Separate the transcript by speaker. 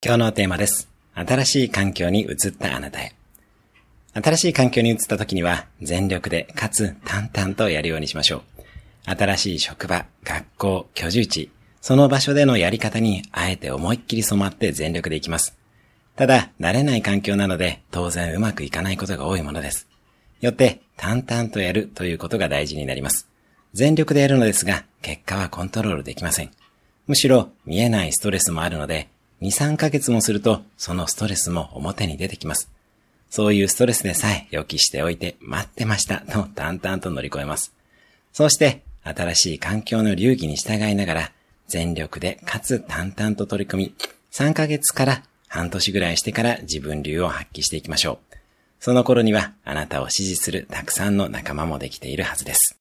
Speaker 1: 今日のテーマです。新しい環境に移ったあなたへ。新しい環境に移った時には全力でかつ淡々とやるようにしましょう。新しい職場、学校、居住地、その場所でのやり方にあえて思いっきり染まって全力でいきます。ただ、慣れない環境なので当然うまくいかないことが多いものです。よって淡々とやるということが大事になります。全力でやるのですが、結果はコントロールできません。むしろ見えないストレスもあるので、2、3ヶ月もすると、そのストレスも表に出てきます。そういうストレスでさえ予期しておいて待ってましたと淡々と乗り越えます。そうして、新しい環境の流儀に従いながら、全力でかつ淡々と取り組み、3ヶ月から半年ぐらいしてから自分流を発揮していきましょう。その頃にはあなたを支持するたくさんの仲間もできているはずです。